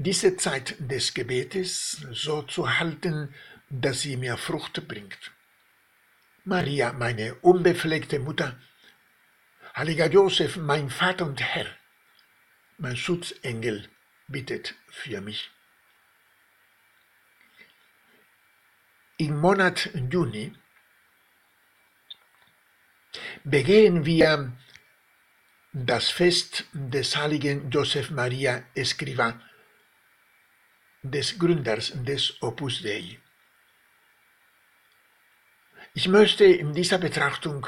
diese Zeit des Gebetes so zu halten, dass sie mir Frucht bringt. Maria, meine unbefleckte Mutter, heiliger Josef, mein Vater und Herr, mein Schutzengel, bittet für mich. Im Monat Juni begehen wir das Fest des heiligen Josef Maria Escriva des Gründers des Opus Dei. Ich möchte in dieser Betrachtung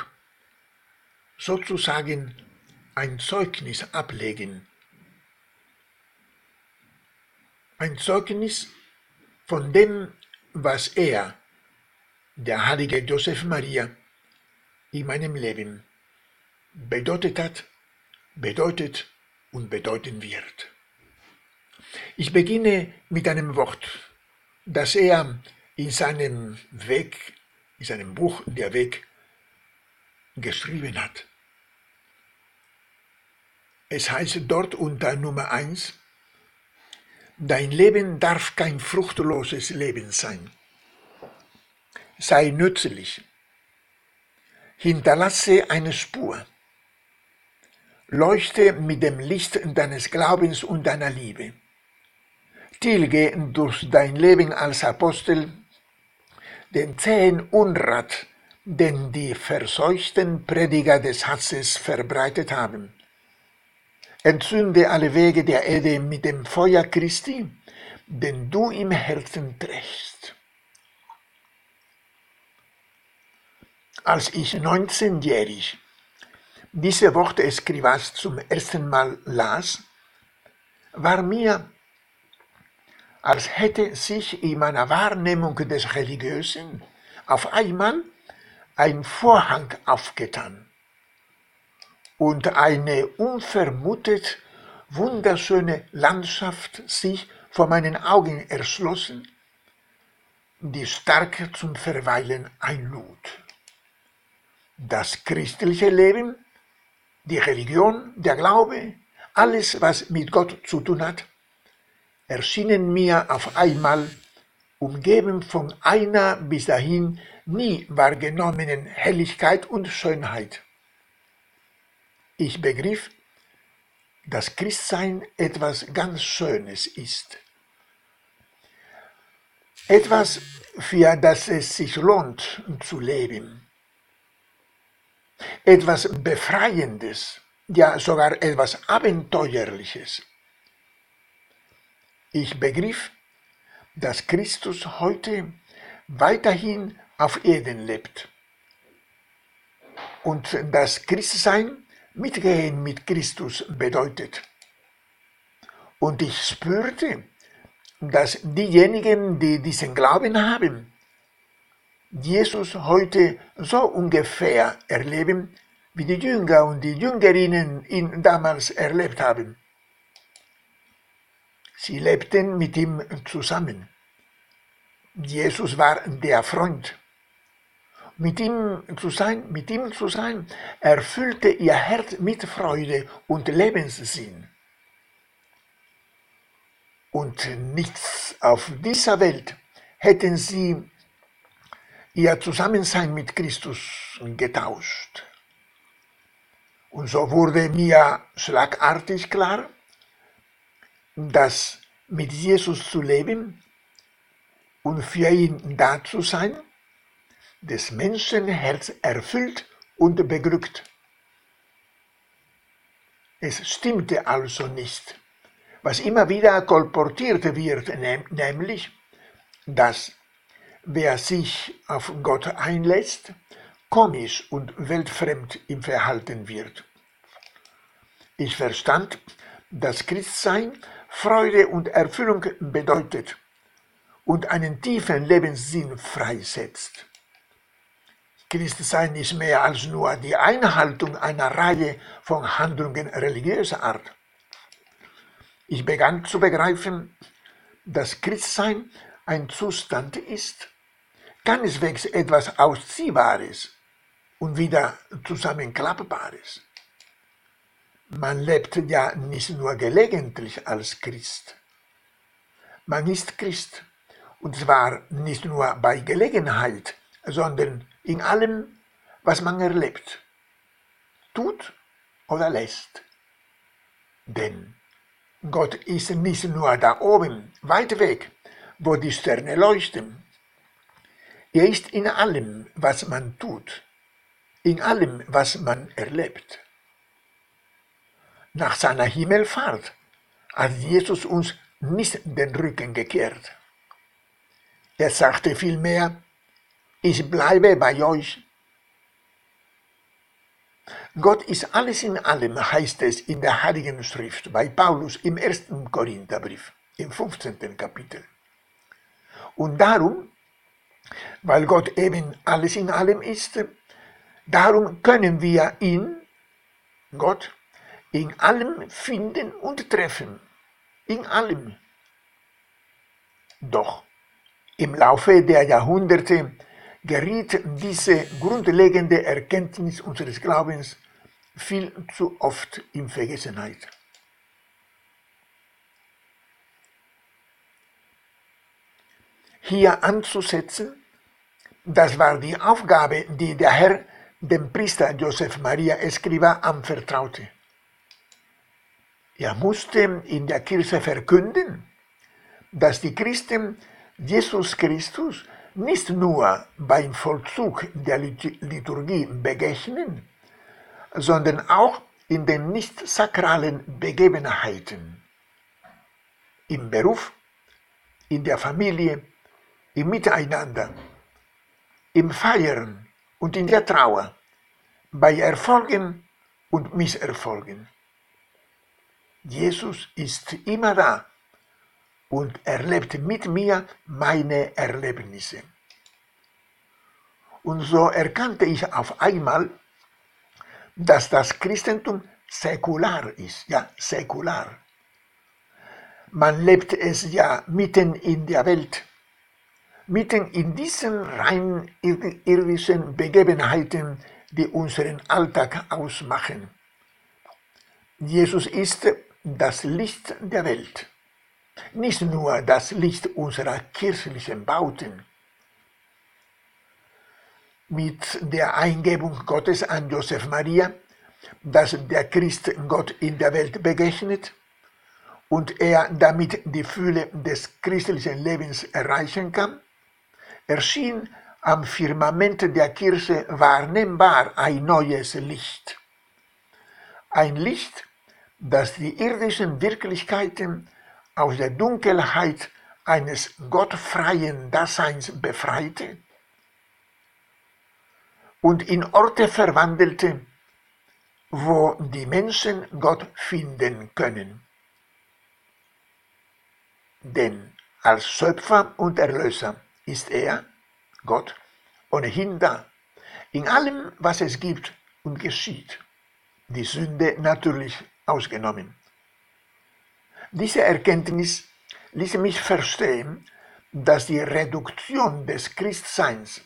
sozusagen ein Zeugnis ablegen. Ein Zeugnis von dem, was er, der heilige Josef Maria, in meinem Leben bedeutet hat, bedeutet und bedeuten wird. Ich beginne mit einem Wort, das er in seinem Weg, in seinem Buch Der Weg geschrieben hat. Es heißt dort unter Nummer eins: Dein Leben darf kein fruchtloses Leben sein. Sei nützlich. Hinterlasse eine Spur. Leuchte mit dem Licht deines Glaubens und deiner Liebe tilge durch dein Leben als Apostel den zähen Unrat, den die verseuchten Prediger des Hasses verbreitet haben. Entzünde alle Wege der Erde mit dem Feuer Christi, den du im Herzen trägst. Als ich 19-jährig diese Worte Escrivas zum ersten Mal las, war mir als hätte sich in meiner Wahrnehmung des Religiösen auf einmal ein Vorhang aufgetan und eine unvermutet wunderschöne Landschaft sich vor meinen Augen erschlossen, die stark zum Verweilen einlud. Das christliche Leben, die Religion, der Glaube, alles, was mit Gott zu tun hat, erschienen mir auf einmal, umgeben von einer bis dahin nie wahrgenommenen Helligkeit und Schönheit. Ich begriff, dass Christsein etwas ganz Schönes ist. Etwas, für das es sich lohnt zu leben. Etwas Befreiendes, ja sogar etwas Abenteuerliches. Ich begriff, dass Christus heute weiterhin auf Erden lebt und dass Christsein Mitgehen mit Christus bedeutet. Und ich spürte, dass diejenigen, die diesen Glauben haben, Jesus heute so ungefähr erleben, wie die Jünger und die Jüngerinnen ihn damals erlebt haben. Sie lebten mit ihm zusammen. Jesus war der Freund. Mit ihm zu sein, mit ihm zu sein, erfüllte ihr Herz mit Freude und Lebenssinn. Und nichts auf dieser Welt hätten sie ihr Zusammensein mit Christus getauscht. Und so wurde mir schlagartig klar, dass mit Jesus zu leben und für ihn da zu sein, des Menschen Herz erfüllt und beglückt. Es stimmte also nicht, was immer wieder kolportiert wird, nämlich, dass wer sich auf Gott einlässt, komisch und weltfremd im Verhalten wird. Ich verstand, dass Christsein Freude und Erfüllung bedeutet und einen tiefen Lebenssinn freisetzt. Christsein ist mehr als nur die Einhaltung einer Reihe von Handlungen religiöser Art. Ich begann zu begreifen, dass Christsein ein Zustand ist, keineswegs etwas Ausziehbares und wieder Zusammenklappbares. Man lebt ja nicht nur gelegentlich als Christ. Man ist Christ, und zwar nicht nur bei Gelegenheit, sondern in allem, was man erlebt, tut oder lässt. Denn Gott ist nicht nur da oben, weit weg, wo die Sterne leuchten. Er ist in allem, was man tut, in allem, was man erlebt. Nach seiner Himmelfahrt hat Jesus uns nicht den Rücken gekehrt. Er sagte vielmehr, ich bleibe bei euch. Gott ist alles in allem, heißt es in der Heiligen Schrift bei Paulus im ersten Korintherbrief, im 15. Kapitel. Und darum, weil Gott eben alles in allem ist, darum können wir ihn, Gott, in allem finden und treffen. In allem. Doch im Laufe der Jahrhunderte geriet diese grundlegende Erkenntnis unseres Glaubens viel zu oft in Vergessenheit. Hier anzusetzen, das war die Aufgabe, die der Herr dem Priester Joseph Maria Escriva anvertraute. Er musste in der Kirche verkünden, dass die Christen Jesus Christus nicht nur beim Vollzug der Liturgie begegnen, sondern auch in den nicht sakralen Begebenheiten, im Beruf, in der Familie, im Miteinander, im Feiern und in der Trauer, bei Erfolgen und Misserfolgen. Jesus ist immer da und erlebt mit mir meine Erlebnisse. Und so erkannte ich auf einmal, dass das Christentum säkular ist, ja, säkular. Man lebt es ja mitten in der Welt, mitten in diesen rein irdischen Begebenheiten, die unseren Alltag ausmachen. Jesus ist das Licht der Welt nicht nur das Licht unserer kirchlichen Bauten. Mit der Eingebung Gottes an Josef Maria, dass der Christ Gott in der Welt begegnet und er damit die Fülle des christlichen Lebens erreichen kann, erschien am Firmament der Kirche wahrnehmbar ein neues Licht. Ein Licht, das die irdischen Wirklichkeiten aus der Dunkelheit eines gottfreien Daseins befreite und in Orte verwandelte, wo die Menschen Gott finden können. Denn als Schöpfer und Erlöser ist er, Gott, ohnehin da, in allem, was es gibt und geschieht, die Sünde natürlich ausgenommen. Diese Erkenntnis ließ mich verstehen, dass die Reduktion des Christseins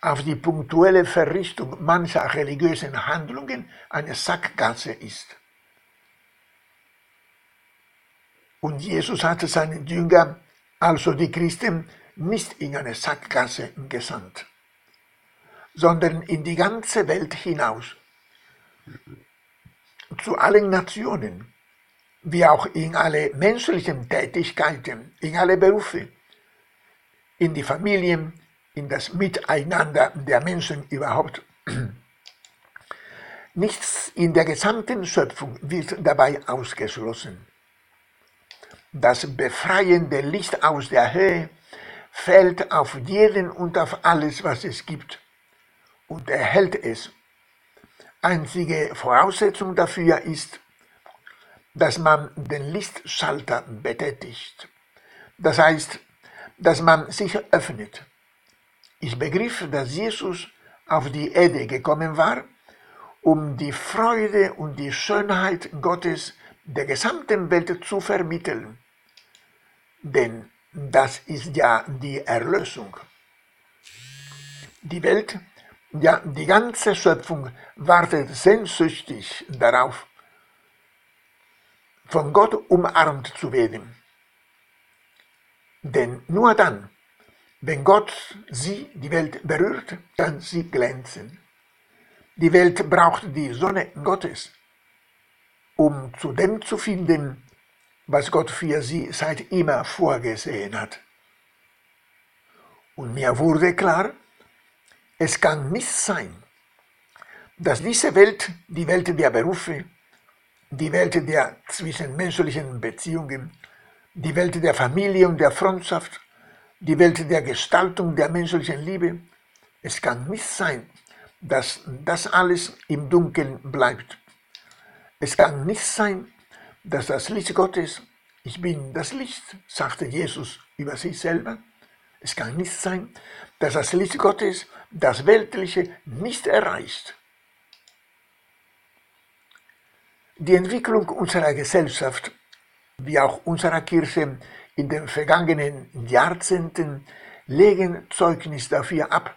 auf die punktuelle Verrichtung mancher religiösen Handlungen eine Sackgasse ist. Und Jesus hatte seinen Jünger, also die Christen, nicht in eine Sackgasse gesandt, sondern in die ganze Welt hinaus, zu allen Nationen, wie auch in alle menschlichen Tätigkeiten, in alle Berufe, in die Familien, in das Miteinander der Menschen überhaupt. Nichts in der gesamten Schöpfung wird dabei ausgeschlossen. Das befreiende Licht aus der Höhe fällt auf jeden und auf alles, was es gibt, und erhält es. Einzige Voraussetzung dafür ist, dass man den Lichtschalter betätigt. Das heißt, dass man sich öffnet. Ich begriff, dass Jesus auf die Erde gekommen war, um die Freude und die Schönheit Gottes der gesamten Welt zu vermitteln. Denn das ist ja die Erlösung. Die Welt, ja die ganze Schöpfung wartet sehnsüchtig darauf, von Gott umarmt zu werden. Denn nur dann, wenn Gott sie, die Welt, berührt, kann sie glänzen. Die Welt braucht die Sonne Gottes, um zu dem zu finden, was Gott für sie seit immer vorgesehen hat. Und mir wurde klar, es kann nicht sein, dass diese Welt, die Welt der Berufe, die Welt der zwischenmenschlichen Beziehungen, die Welt der Familie und der Freundschaft, die Welt der Gestaltung der menschlichen Liebe. Es kann nicht sein, dass das alles im Dunkeln bleibt. Es kann nicht sein, dass das Licht Gottes, ich bin das Licht, sagte Jesus über sich selber. Es kann nicht sein, dass das Licht Gottes das Weltliche nicht erreicht. Die Entwicklung unserer Gesellschaft wie auch unserer Kirche in den vergangenen Jahrzehnten legen Zeugnis dafür ab,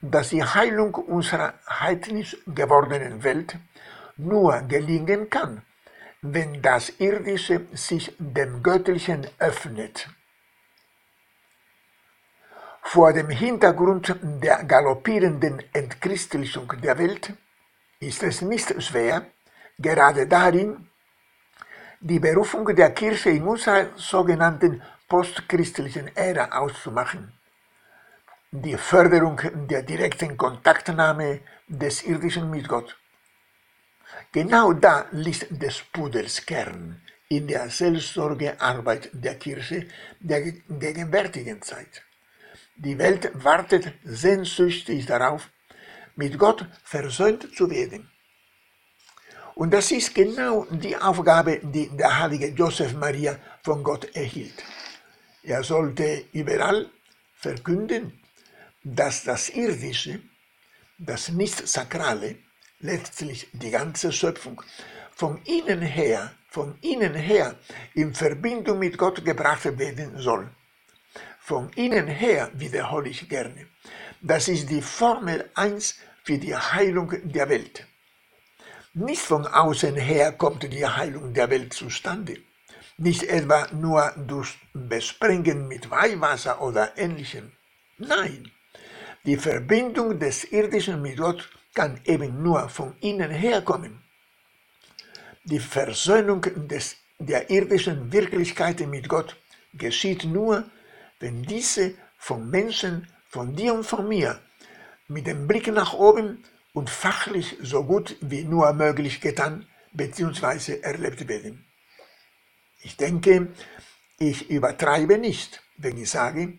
dass die Heilung unserer heidnisch gewordenen Welt nur gelingen kann, wenn das Irdische sich dem Göttlichen öffnet. Vor dem Hintergrund der galoppierenden Entchristlichung der Welt ist es nicht schwer, gerade darin die Berufung der Kirche in unserer sogenannten postchristlichen Ära auszumachen, die Förderung der direkten Kontaktnahme des Irdischen mit Gott. Genau da liegt des Pudels Kern in der Seelsorgearbeit der Kirche der gegenwärtigen Zeit. Die Welt wartet sehnsüchtig darauf, mit Gott versöhnt zu werden. Und das ist genau die Aufgabe, die der heilige Joseph Maria von Gott erhielt. Er sollte überall verkünden, dass das Irdische, das Nicht-Sakrale, letztlich die ganze Schöpfung, von innen her, von innen her in Verbindung mit Gott gebracht werden soll. Von innen her wiederhole ich gerne. Das ist die Formel 1 für die Heilung der Welt. Nicht von außen her kommt die Heilung der Welt zustande. Nicht etwa nur durch Besprengen mit Weihwasser oder ähnlichem. Nein, die Verbindung des Irdischen mit Gott kann eben nur von innen herkommen. Die Versöhnung des, der irdischen Wirklichkeit mit Gott geschieht nur, wenn diese von Menschen, von dir und von mir, mit dem Blick nach oben und fachlich so gut wie nur möglich getan bzw. erlebt werden. Ich denke, ich übertreibe nicht, wenn ich sage,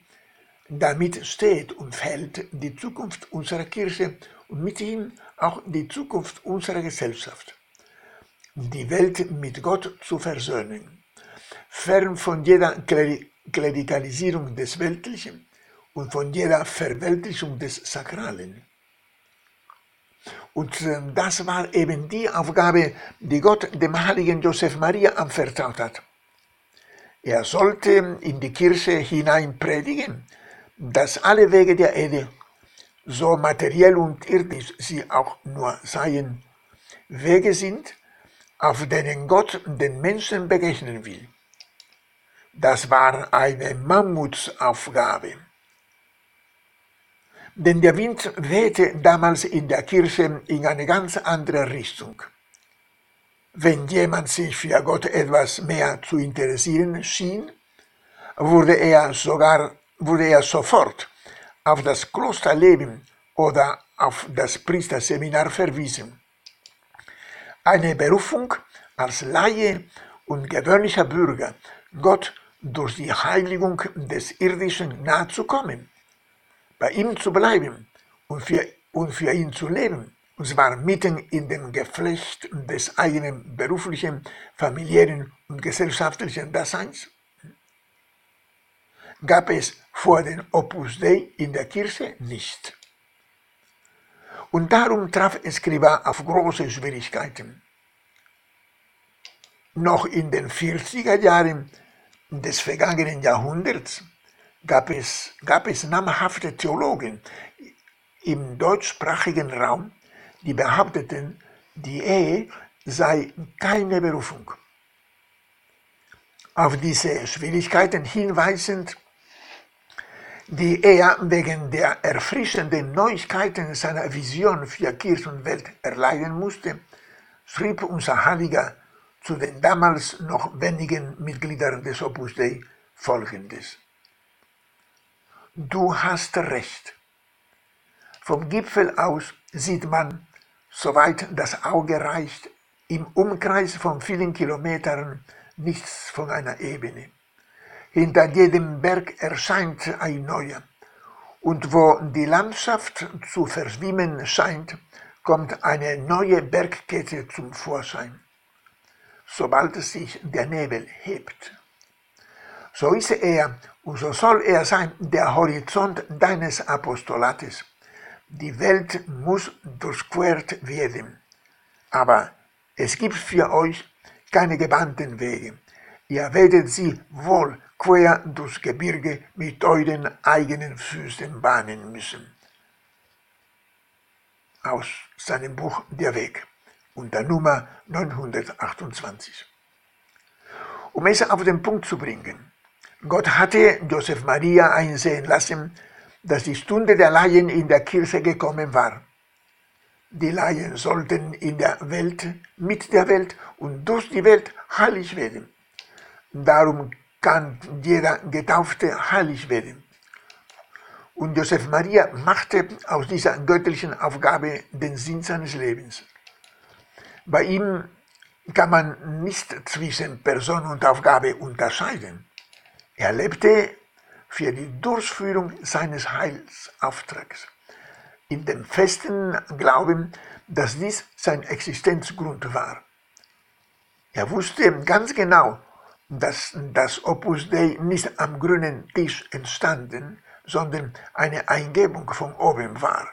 damit steht und fällt die Zukunft unserer Kirche und mit ihm auch die Zukunft unserer Gesellschaft. Die Welt mit Gott zu versöhnen, fern von jeder Klerikalisierung des Weltlichen und von jeder Verweltlichung des Sakralen. Und ähm, das war eben die Aufgabe, die Gott dem heiligen Joseph Maria anvertraut hat. Er sollte in die Kirche hinein predigen, dass alle Wege der Erde, so materiell und irdisch sie auch nur seien, Wege sind, auf denen Gott den Menschen begegnen will. Das war eine Mammutsaufgabe denn der Wind wehte damals in der Kirche in eine ganz andere Richtung. Wenn jemand sich für Gott etwas mehr zu interessieren schien, wurde er sogar, wurde er sofort auf das Klosterleben oder auf das Priesterseminar verwiesen. Eine Berufung als Laie und gewöhnlicher Bürger, Gott durch die Heiligung des Irdischen nahezukommen bei ihm zu bleiben und für, und für ihn zu leben, und zwar mitten in dem Geflecht des eigenen beruflichen, familiären und gesellschaftlichen Daseins. gab es vor den Opus Dei in der Kirche nicht. Und darum traf Escriva auf große Schwierigkeiten. Noch in den 40er Jahren des vergangenen Jahrhunderts gab es, gab es namhafte Theologen im deutschsprachigen Raum, die behaupteten, die Ehe sei keine Berufung. Auf diese Schwierigkeiten hinweisend, die er wegen der erfrischenden Neuigkeiten seiner Vision für Kirche und Welt erleiden musste, schrieb unser Heiliger zu den damals noch wenigen Mitgliedern des Opus Dei folgendes. Du hast recht. Vom Gipfel aus sieht man, soweit das Auge reicht, im Umkreis von vielen Kilometern nichts von einer Ebene. Hinter jedem Berg erscheint ein neuer. Und wo die Landschaft zu verschwimmen scheint, kommt eine neue Bergkette zum Vorschein, sobald sich der Nebel hebt. So ist er und so soll er sein, der Horizont deines Apostolates. Die Welt muss durchquert werden. Aber es gibt für euch keine gebannten Wege. Ihr werdet sie wohl quer durchs Gebirge mit euren eigenen Füßen bahnen müssen. Aus seinem Buch Der Weg unter Nummer 928. Um es auf den Punkt zu bringen, Gott hatte Josef Maria einsehen lassen, dass die Stunde der Laien in der Kirche gekommen war. Die Laien sollten in der Welt, mit der Welt und durch die Welt heilig werden. Darum kann jeder Getaufte heilig werden. Und Josef Maria machte aus dieser göttlichen Aufgabe den Sinn seines Lebens. Bei ihm kann man nicht zwischen Person und Aufgabe unterscheiden. Er lebte für die Durchführung seines Heilsauftrags, in dem festen Glauben, dass dies sein Existenzgrund war. Er wusste ganz genau, dass das Opus Dei nicht am grünen Tisch entstanden, sondern eine Eingebung von oben war.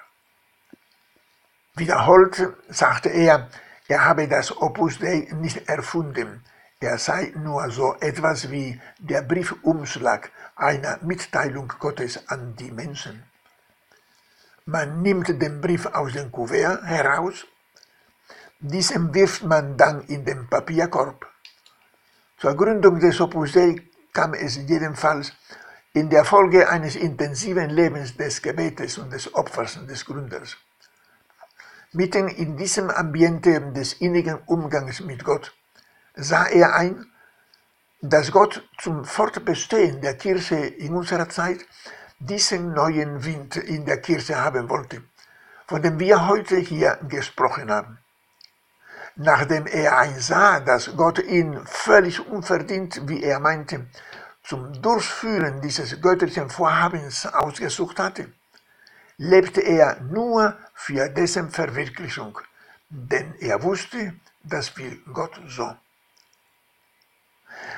Wiederholt sagte er, er habe das Opus Dei nicht erfunden, er sei nur so etwas wie der Briefumschlag einer Mitteilung Gottes an die Menschen. Man nimmt den Brief aus dem Kuvert heraus, diesen wirft man dann in den Papierkorb zur Gründung des Opus Dei kam es jedenfalls in der Folge eines intensiven Lebens des Gebetes und des Opfers des Gründers. Mitten in diesem Ambiente des innigen Umgangs mit Gott sah er ein, dass Gott zum Fortbestehen der Kirche in unserer Zeit diesen neuen Wind in der Kirche haben wollte, von dem wir heute hier gesprochen haben. Nachdem er einsah, dass Gott ihn völlig unverdient, wie er meinte, zum Durchführen dieses göttlichen Vorhabens ausgesucht hatte, lebte er nur für dessen Verwirklichung, denn er wusste, das will Gott so.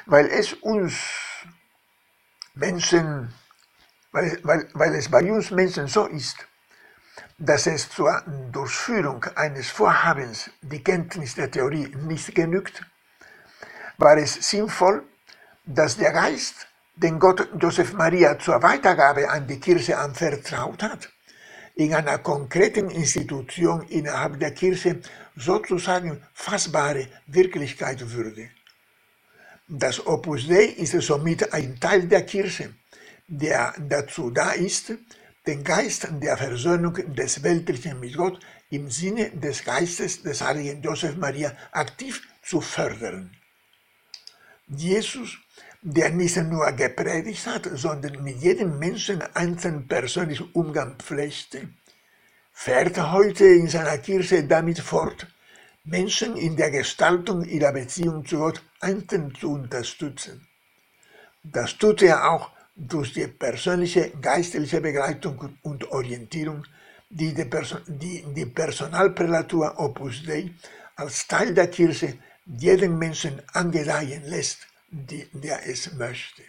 Weil es uns Menschen, weil, weil, weil es bei uns Menschen so ist, dass es zur Durchführung eines Vorhabens die Kenntnis der Theorie nicht genügt, war es sinnvoll, dass der Geist, den Gott Joseph Maria zur Weitergabe an die Kirche anvertraut hat, in einer konkreten Institution innerhalb der Kirche sozusagen fassbare Wirklichkeit würde. Das Opus Dei ist somit ein Teil der Kirche, der dazu da ist, den Geist der Versöhnung des Weltlichen mit Gott im Sinne des Geistes des heiligen Josef Maria aktiv zu fördern. Jesus, der nicht nur gepredigt hat, sondern mit jedem Menschen einzeln persönlichen Umgang pflegte, fährt heute in seiner Kirche damit fort, Menschen in der Gestaltung ihrer Beziehung zu Gott einzeln zu unterstützen. Das tut er auch durch die persönliche geistliche Begleitung und Orientierung, die die, Person, die, die Personalprälatur Opus Dei als Teil der Kirche jeden Menschen angedeihen lässt, die, der es möchte.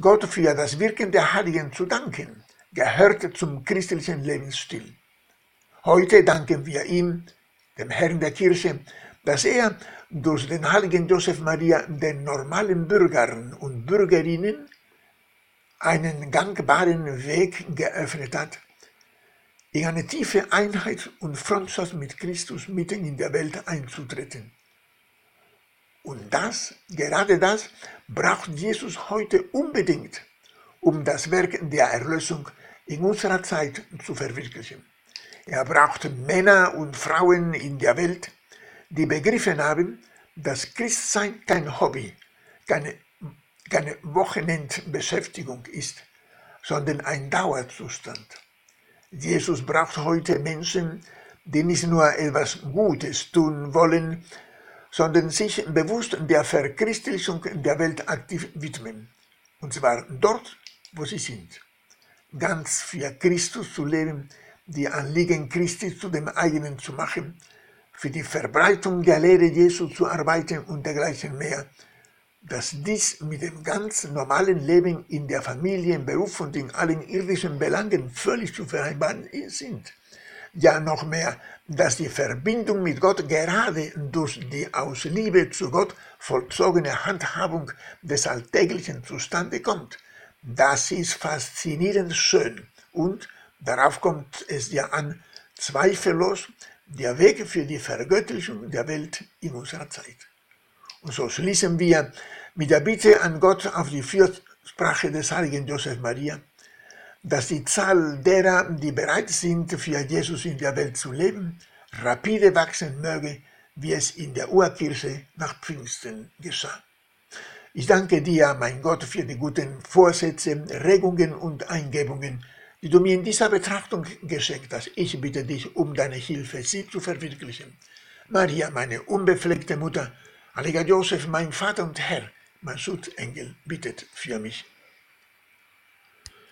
Gott für das Wirken der Heiligen zu danken, gehört zum christlichen Lebensstil. Heute danken wir ihm, dem Herrn der Kirche, dass er durch den heiligen Josef Maria den normalen Bürgern und Bürgerinnen einen gangbaren Weg geöffnet hat, in eine tiefe Einheit und Freundschaft mit Christus mitten in der Welt einzutreten. Und das, gerade das, braucht Jesus heute unbedingt, um das Werk der Erlösung in unserer Zeit zu verwirklichen. Er braucht Männer und Frauen in der Welt, die begriffen haben, dass Christsein kein Hobby, keine, keine Wochenendbeschäftigung ist, sondern ein Dauerzustand. Jesus braucht heute Menschen, die nicht nur etwas Gutes tun wollen, sondern sich bewusst der Verchristlichung der Welt aktiv widmen. Und zwar dort, wo sie sind. Ganz für Christus zu leben, die Anliegen Christi zu dem eigenen zu machen, für die Verbreitung der Lehre Jesu zu arbeiten und dergleichen mehr, dass dies mit dem ganz normalen Leben in der Familie, im Beruf und in allen irdischen Belangen völlig zu vereinbaren sind. Ja, noch mehr, dass die Verbindung mit Gott gerade durch die aus Liebe zu Gott vollzogene Handhabung des Alltäglichen zustande kommt. Das ist faszinierend schön und darauf kommt es ja an, zweifellos der Weg für die Vergöttlichung der Welt in unserer Zeit. Und so schließen wir mit der Bitte an Gott auf die Fürsprache des heiligen Josef Maria, dass die Zahl derer, die bereit sind, für Jesus in der Welt zu leben, rapide wachsen möge, wie es in der Urkirche nach Pfingsten geschah. Ich danke dir, mein Gott, für die guten Vorsätze, Regungen und Eingebungen, die du mir in dieser Betrachtung geschenkt hast. Ich bitte dich um deine Hilfe, sie zu verwirklichen. Maria, meine unbefleckte Mutter, heiliger Josef, mein Vater und Herr, mein Schutzengel, bittet für mich.